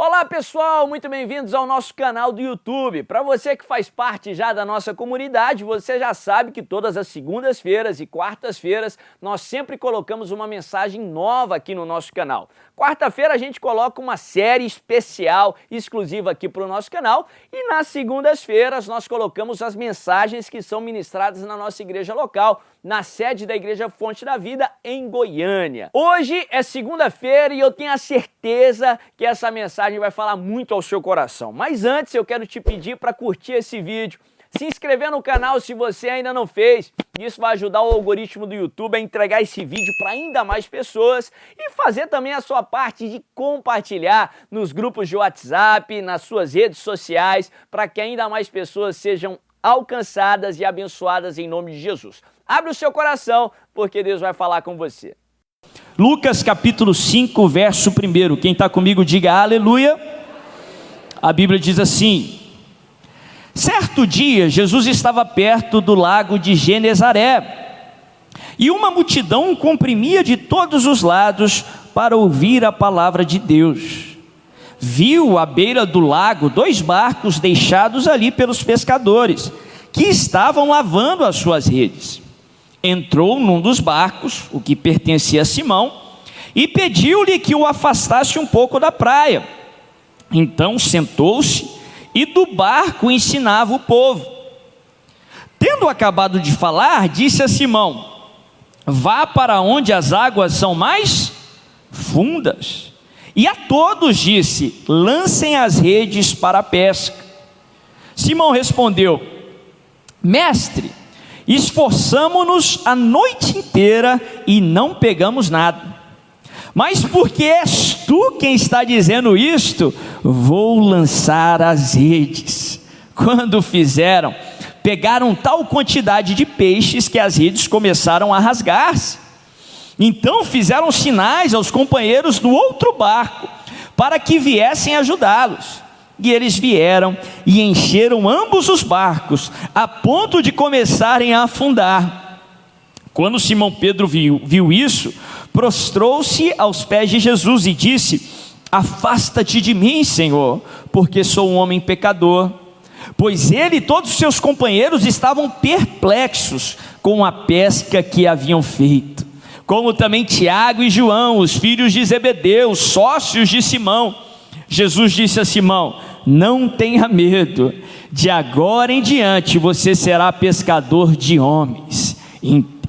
all Olá pessoal, muito bem-vindos ao nosso canal do YouTube. Para você que faz parte já da nossa comunidade, você já sabe que todas as segundas-feiras e quartas-feiras nós sempre colocamos uma mensagem nova aqui no nosso canal. Quarta-feira a gente coloca uma série especial exclusiva aqui para o nosso canal e nas segundas-feiras nós colocamos as mensagens que são ministradas na nossa igreja local, na sede da Igreja Fonte da Vida em Goiânia. Hoje é segunda-feira e eu tenho a certeza que essa mensagem vai falar muito ao seu coração. Mas antes eu quero te pedir para curtir esse vídeo se inscrever no canal se você ainda não fez. Isso vai ajudar o algoritmo do YouTube a entregar esse vídeo para ainda mais pessoas e fazer também a sua parte de compartilhar nos grupos de WhatsApp, nas suas redes sociais, para que ainda mais pessoas sejam alcançadas e abençoadas em nome de Jesus. Abre o seu coração, porque Deus vai falar com você. Lucas capítulo 5, verso 1. Quem está comigo, diga aleluia. A Bíblia diz assim: Certo dia, Jesus estava perto do lago de Genezaré, e uma multidão comprimia de todos os lados para ouvir a palavra de Deus. Viu à beira do lago dois barcos deixados ali pelos pescadores, que estavam lavando as suas redes. Entrou num dos barcos, o que pertencia a Simão, e pediu-lhe que o afastasse um pouco da praia. Então sentou-se e do barco ensinava o povo. Tendo acabado de falar, disse a Simão: Vá para onde as águas são mais fundas. E a todos disse: Lancem as redes para a pesca. Simão respondeu: Mestre, esforçamo-nos a noite inteira e não pegamos nada. Mas porque és tu quem está dizendo isto, vou lançar as redes. Quando fizeram, pegaram tal quantidade de peixes que as redes começaram a rasgar-se. Então fizeram sinais aos companheiros do outro barco para que viessem ajudá-los. E eles vieram e encheram ambos os barcos, a ponto de começarem a afundar. Quando Simão Pedro viu, viu isso, prostrou-se aos pés de Jesus e disse: Afasta-te de mim, Senhor, porque sou um homem pecador. Pois ele e todos os seus companheiros estavam perplexos com a pesca que haviam feito, como também Tiago e João, os filhos de Zebedeu, sócios de Simão. Jesus disse a Simão: Não tenha medo, de agora em diante você será pescador de homens.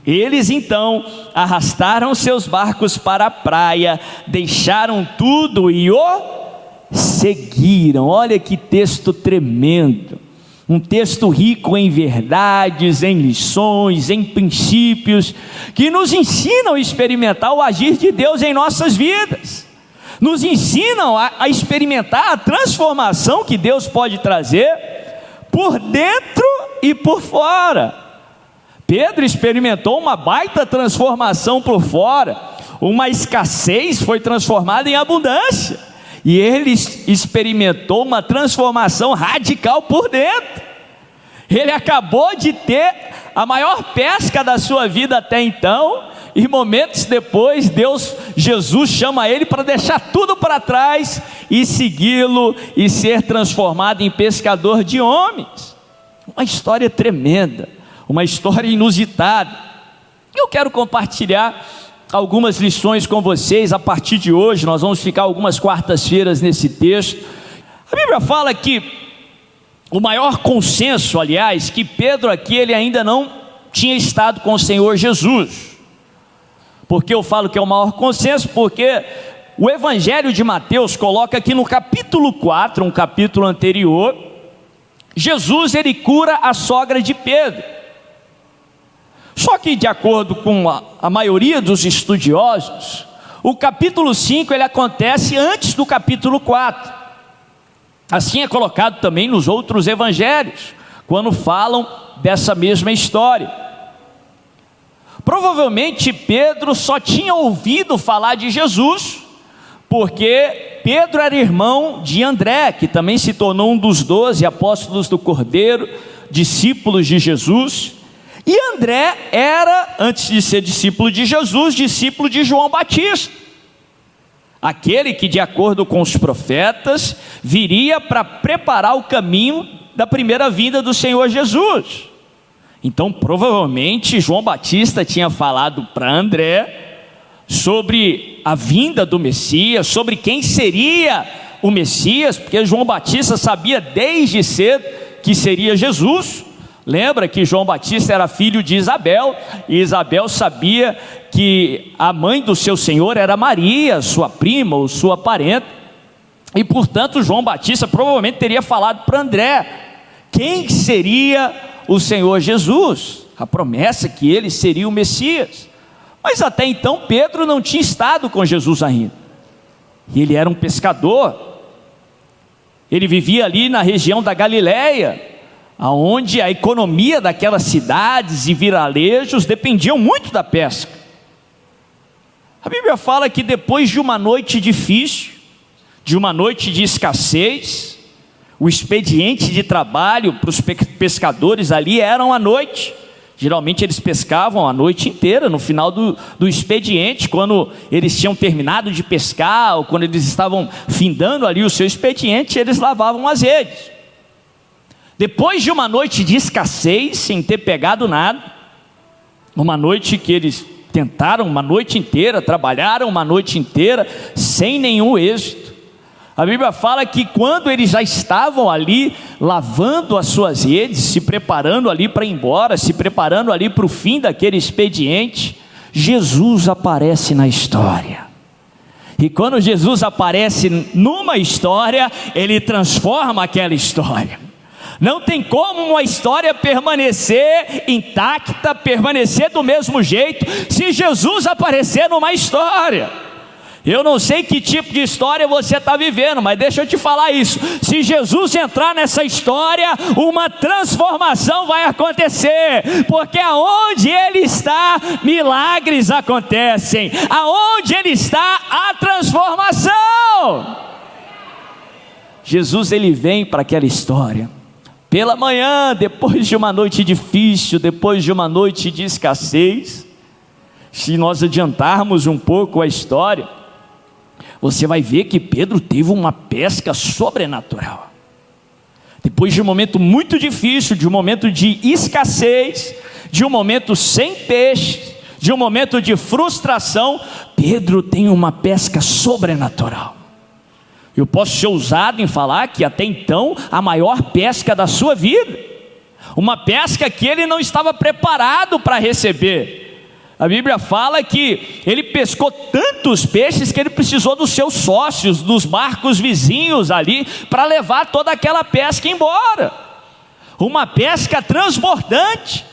Eles então arrastaram seus barcos para a praia, deixaram tudo e o seguiram. Olha que texto tremendo. Um texto rico em verdades, em lições, em princípios, que nos ensinam a experimentar o agir de Deus em nossas vidas, nos ensinam a, a experimentar a transformação que Deus pode trazer por dentro e por fora. Pedro experimentou uma baita transformação por fora, uma escassez foi transformada em abundância, e ele experimentou uma transformação radical por dentro. Ele acabou de ter a maior pesca da sua vida até então, e momentos depois, Deus, Jesus chama ele para deixar tudo para trás e segui-lo e ser transformado em pescador de homens. Uma história tremenda uma história inusitada. Eu quero compartilhar algumas lições com vocês a partir de hoje. Nós vamos ficar algumas quartas-feiras nesse texto. A Bíblia fala que o maior consenso, aliás, que Pedro aqui ele ainda não tinha estado com o Senhor Jesus. Porque eu falo que é o maior consenso? Porque o Evangelho de Mateus coloca aqui no capítulo 4, um capítulo anterior, Jesus ele cura a sogra de Pedro. Só que, de acordo com a, a maioria dos estudiosos, o capítulo 5 ele acontece antes do capítulo 4. Assim é colocado também nos outros evangelhos, quando falam dessa mesma história. Provavelmente Pedro só tinha ouvido falar de Jesus, porque Pedro era irmão de André, que também se tornou um dos doze apóstolos do Cordeiro, discípulos de Jesus. E André era, antes de ser discípulo de Jesus, discípulo de João Batista. aquele que, de acordo com os profetas, viria para preparar o caminho da primeira vinda do Senhor Jesus. Então, provavelmente, João Batista tinha falado para André sobre a vinda do Messias, sobre quem seria o Messias, porque João Batista sabia desde cedo que seria Jesus. Lembra que João Batista era filho de Isabel, e Isabel sabia que a mãe do seu Senhor era Maria, sua prima ou sua parenta, e portanto João Batista provavelmente teria falado para André quem seria o Senhor Jesus, a promessa que ele seria o Messias. Mas até então Pedro não tinha estado com Jesus ainda, e ele era um pescador, ele vivia ali na região da Galileia, aonde a economia daquelas cidades e viralejos dependiam muito da pesca. A Bíblia fala que depois de uma noite difícil, de uma noite de escassez, o expediente de trabalho para os pescadores ali era a noite. Geralmente eles pescavam a noite inteira, no final do, do expediente, quando eles tinham terminado de pescar, ou quando eles estavam findando ali o seu expediente, eles lavavam as redes. Depois de uma noite de escassez, sem ter pegado nada, uma noite que eles tentaram uma noite inteira, trabalharam uma noite inteira, sem nenhum êxito. A Bíblia fala que quando eles já estavam ali lavando as suas redes, se preparando ali para ir embora, se preparando ali para o fim daquele expediente, Jesus aparece na história. E quando Jesus aparece numa história, ele transforma aquela história. Não tem como uma história permanecer intacta, permanecer do mesmo jeito, se Jesus aparecer numa história. Eu não sei que tipo de história você está vivendo, mas deixa eu te falar isso. Se Jesus entrar nessa história, uma transformação vai acontecer, porque aonde Ele está, milagres acontecem, aonde Ele está, a transformação. Jesus ele vem para aquela história. Pela manhã, depois de uma noite difícil, depois de uma noite de escassez, se nós adiantarmos um pouco a história, você vai ver que Pedro teve uma pesca sobrenatural. Depois de um momento muito difícil, de um momento de escassez, de um momento sem peixe, de um momento de frustração, Pedro tem uma pesca sobrenatural. Eu posso ser ousado em falar que até então a maior pesca da sua vida, uma pesca que ele não estava preparado para receber. A Bíblia fala que ele pescou tantos peixes que ele precisou dos seus sócios, dos barcos vizinhos ali, para levar toda aquela pesca embora. Uma pesca transbordante,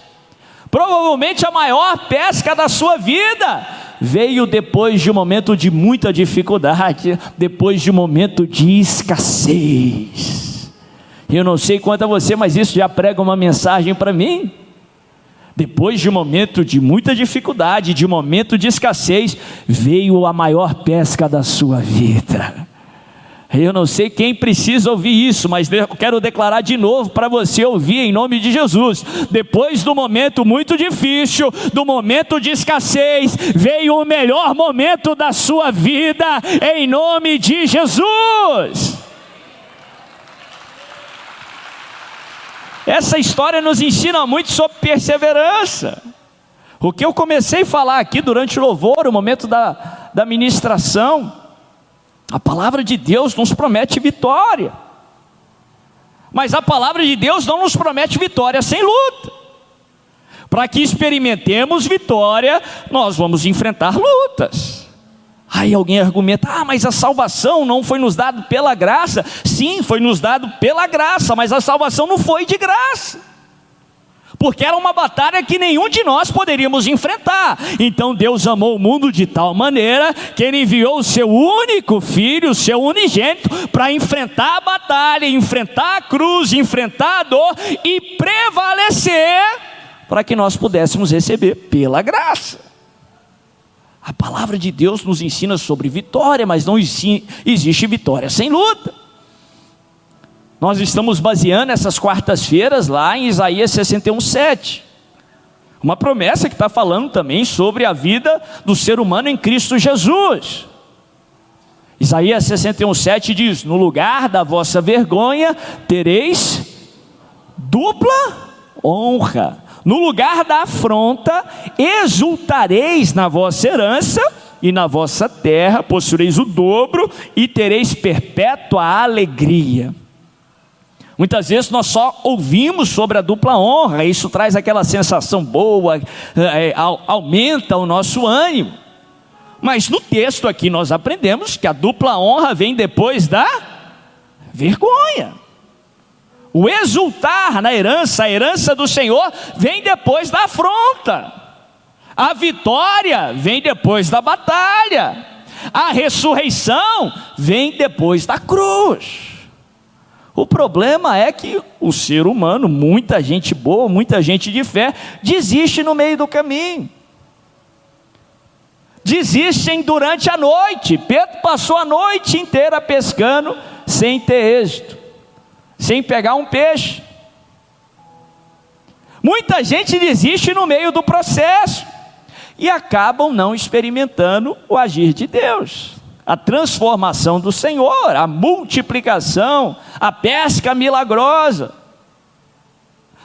provavelmente a maior pesca da sua vida veio depois de um momento de muita dificuldade, depois de um momento de escassez. Eu não sei quanto a você, mas isso já prega uma mensagem para mim. Depois de um momento de muita dificuldade, de um momento de escassez, veio a maior pesca da sua vida. Eu não sei quem precisa ouvir isso, mas eu quero declarar de novo para você ouvir em nome de Jesus. Depois do momento muito difícil, do momento de escassez, veio o melhor momento da sua vida, em nome de Jesus. Essa história nos ensina muito sobre perseverança. O que eu comecei a falar aqui durante o louvor, o momento da, da ministração, a palavra de Deus nos promete vitória. Mas a palavra de Deus não nos promete vitória sem luta. Para que experimentemos vitória, nós vamos enfrentar lutas. Aí alguém argumenta: ah, mas a salvação não foi nos dado pela graça. Sim, foi nos dado pela graça, mas a salvação não foi de graça porque era uma batalha que nenhum de nós poderíamos enfrentar. Então Deus amou o mundo de tal maneira que Ele enviou o seu único filho, o seu unigênito, para enfrentar a batalha, enfrentar a cruz, enfrentar a dor e prevalecer para que nós pudéssemos receber pela graça. A palavra de Deus nos ensina sobre vitória, mas não existe vitória sem luta. Nós estamos baseando essas quartas-feiras lá em Isaías 61, 7. Uma promessa que está falando também sobre a vida do ser humano em Cristo Jesus. Isaías 61,7 diz: No lugar da vossa vergonha tereis dupla honra. No lugar da afronta, exultareis na vossa herança, e na vossa terra possuireis o dobro, e tereis perpétua alegria. Muitas vezes nós só ouvimos sobre a dupla honra, isso traz aquela sensação boa, é, aumenta o nosso ânimo. Mas no texto aqui nós aprendemos que a dupla honra vem depois da vergonha. O exultar na herança, a herança do Senhor, vem depois da afronta. A vitória vem depois da batalha. A ressurreição vem depois da cruz. O problema é que o ser humano, muita gente boa, muita gente de fé, desiste no meio do caminho. Desistem durante a noite. Pedro passou a noite inteira pescando sem ter êxito, sem pegar um peixe. Muita gente desiste no meio do processo e acabam não experimentando o agir de Deus a transformação do Senhor, a multiplicação, a pesca milagrosa.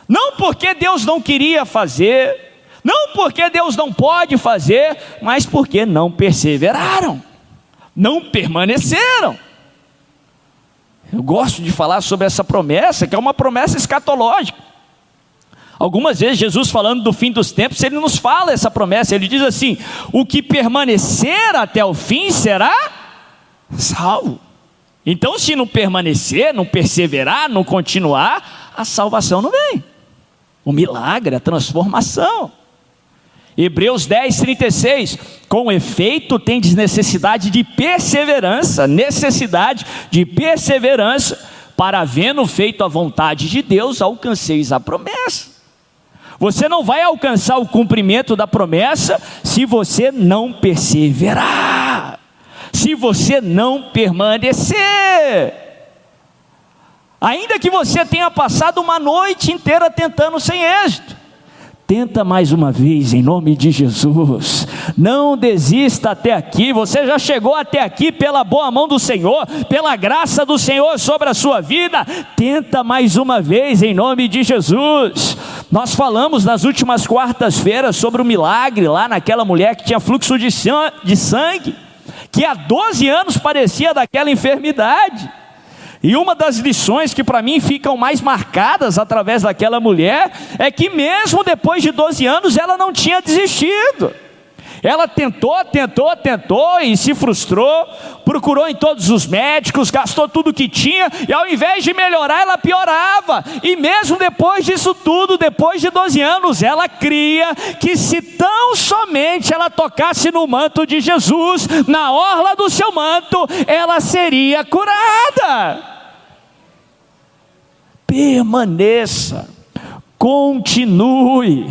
Não porque Deus não queria fazer, não porque Deus não pode fazer, mas porque não perseveraram, não permaneceram. Eu gosto de falar sobre essa promessa, que é uma promessa escatológica. Algumas vezes, Jesus falando do fim dos tempos, ele nos fala essa promessa, ele diz assim: o que permanecer até o fim será salvo. Então, se não permanecer, não perseverar, não continuar, a salvação não vem. O milagre, a transformação. Hebreus 10, 36. Com efeito, tendes necessidade de perseverança, necessidade de perseverança, para havendo feito a vontade de Deus, alcanceis a promessa. Você não vai alcançar o cumprimento da promessa se você não perseverar se você não permanecer. Ainda que você tenha passado uma noite inteira tentando sem êxito, tenta mais uma vez em nome de Jesus. Não desista até aqui. Você já chegou até aqui pela boa mão do Senhor, pela graça do Senhor sobre a sua vida. Tenta mais uma vez em nome de Jesus. Nós falamos nas últimas quartas-feiras sobre o milagre lá naquela mulher que tinha fluxo de sangue que há 12 anos parecia daquela enfermidade. E uma das lições que para mim ficam mais marcadas através daquela mulher é que, mesmo depois de 12 anos, ela não tinha desistido. Ela tentou, tentou, tentou e se frustrou, procurou em todos os médicos, gastou tudo que tinha, e ao invés de melhorar, ela piorava. E mesmo depois disso tudo, depois de 12 anos, ela cria que se tão somente ela tocasse no manto de Jesus, na orla do seu manto, ela seria curada. Permaneça, continue,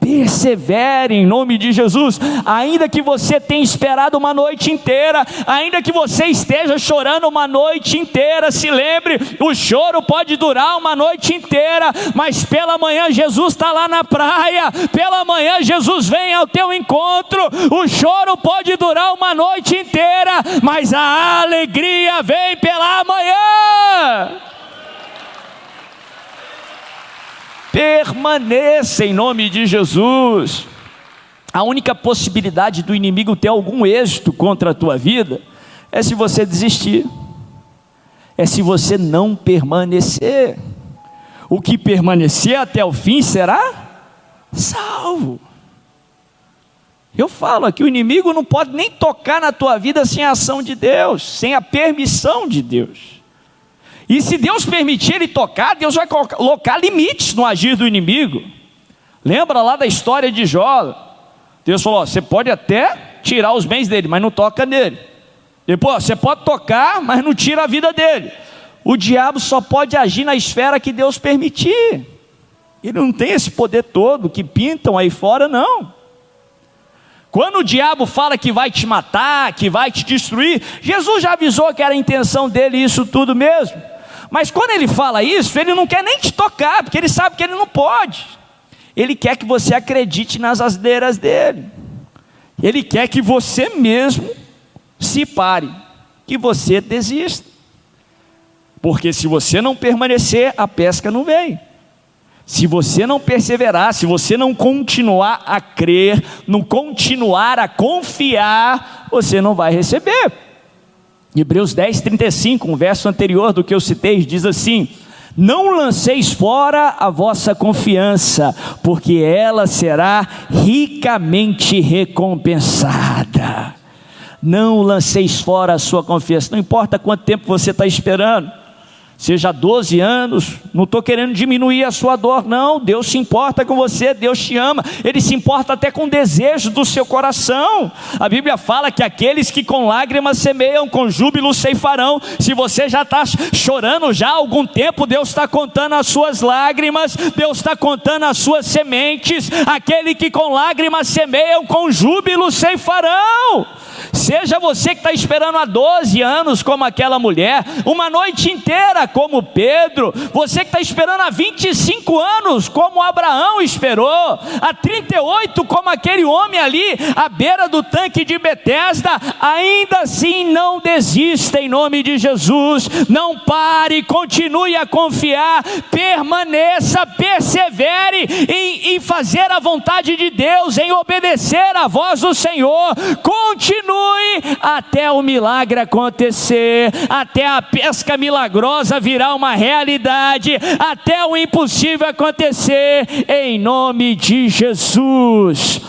persevere em nome de Jesus, ainda que você tenha esperado uma noite inteira, ainda que você esteja chorando uma noite inteira, se lembre, o choro pode durar uma noite inteira, mas pela manhã Jesus está lá na praia, pela manhã Jesus vem ao teu encontro, o choro pode durar uma noite inteira, mas a alegria vem pela manhã. Permaneça em nome de Jesus. A única possibilidade do inimigo ter algum êxito contra a tua vida é se você desistir, é se você não permanecer. O que permanecer até o fim será salvo. Eu falo aqui: o inimigo não pode nem tocar na tua vida sem a ação de Deus, sem a permissão de Deus. E se Deus permitir ele tocar, Deus vai colocar limites no agir do inimigo. Lembra lá da história de Jó? Deus falou: você pode até tirar os bens dele, mas não toca nele. Depois, você pode tocar, mas não tira a vida dele. O diabo só pode agir na esfera que Deus permitir. Ele não tem esse poder todo que pintam aí fora, não. Quando o diabo fala que vai te matar, que vai te destruir, Jesus já avisou que era a intenção dele isso tudo mesmo. Mas quando ele fala isso, ele não quer nem te tocar, porque ele sabe que ele não pode. Ele quer que você acredite nas asneiras dele. Ele quer que você mesmo se pare. que você desista. Porque se você não permanecer, a pesca não vem. Se você não perseverar, se você não continuar a crer, não continuar a confiar, você não vai receber. Hebreus 10, 35, um verso anterior do que eu citei, diz assim: Não lanceis fora a vossa confiança, porque ela será ricamente recompensada. Não lanceis fora a sua confiança, não importa quanto tempo você está esperando seja 12 anos, não estou querendo diminuir a sua dor, não. Deus se importa com você, Deus te ama, Ele se importa até com o desejo do seu coração. A Bíblia fala que aqueles que com lágrimas semeiam, com júbilo ceifarão. Se você já está chorando já há algum tempo, Deus está contando as suas lágrimas, Deus está contando as suas sementes. Aquele que com lágrimas semeiam, com júbilo ceifarão. Seja você que está esperando há 12 anos, como aquela mulher, uma noite inteira, como Pedro, você que está esperando há 25 anos, como Abraão esperou, há 38, como aquele homem ali, à beira do tanque de Betesda, ainda assim não desista em nome de Jesus, não pare, continue a confiar, permaneça, persevere em, em fazer a vontade de Deus, em obedecer a voz do Senhor, continue até o milagre acontecer, até a pesca milagrosa virar uma realidade, até o impossível acontecer, em nome de Jesus.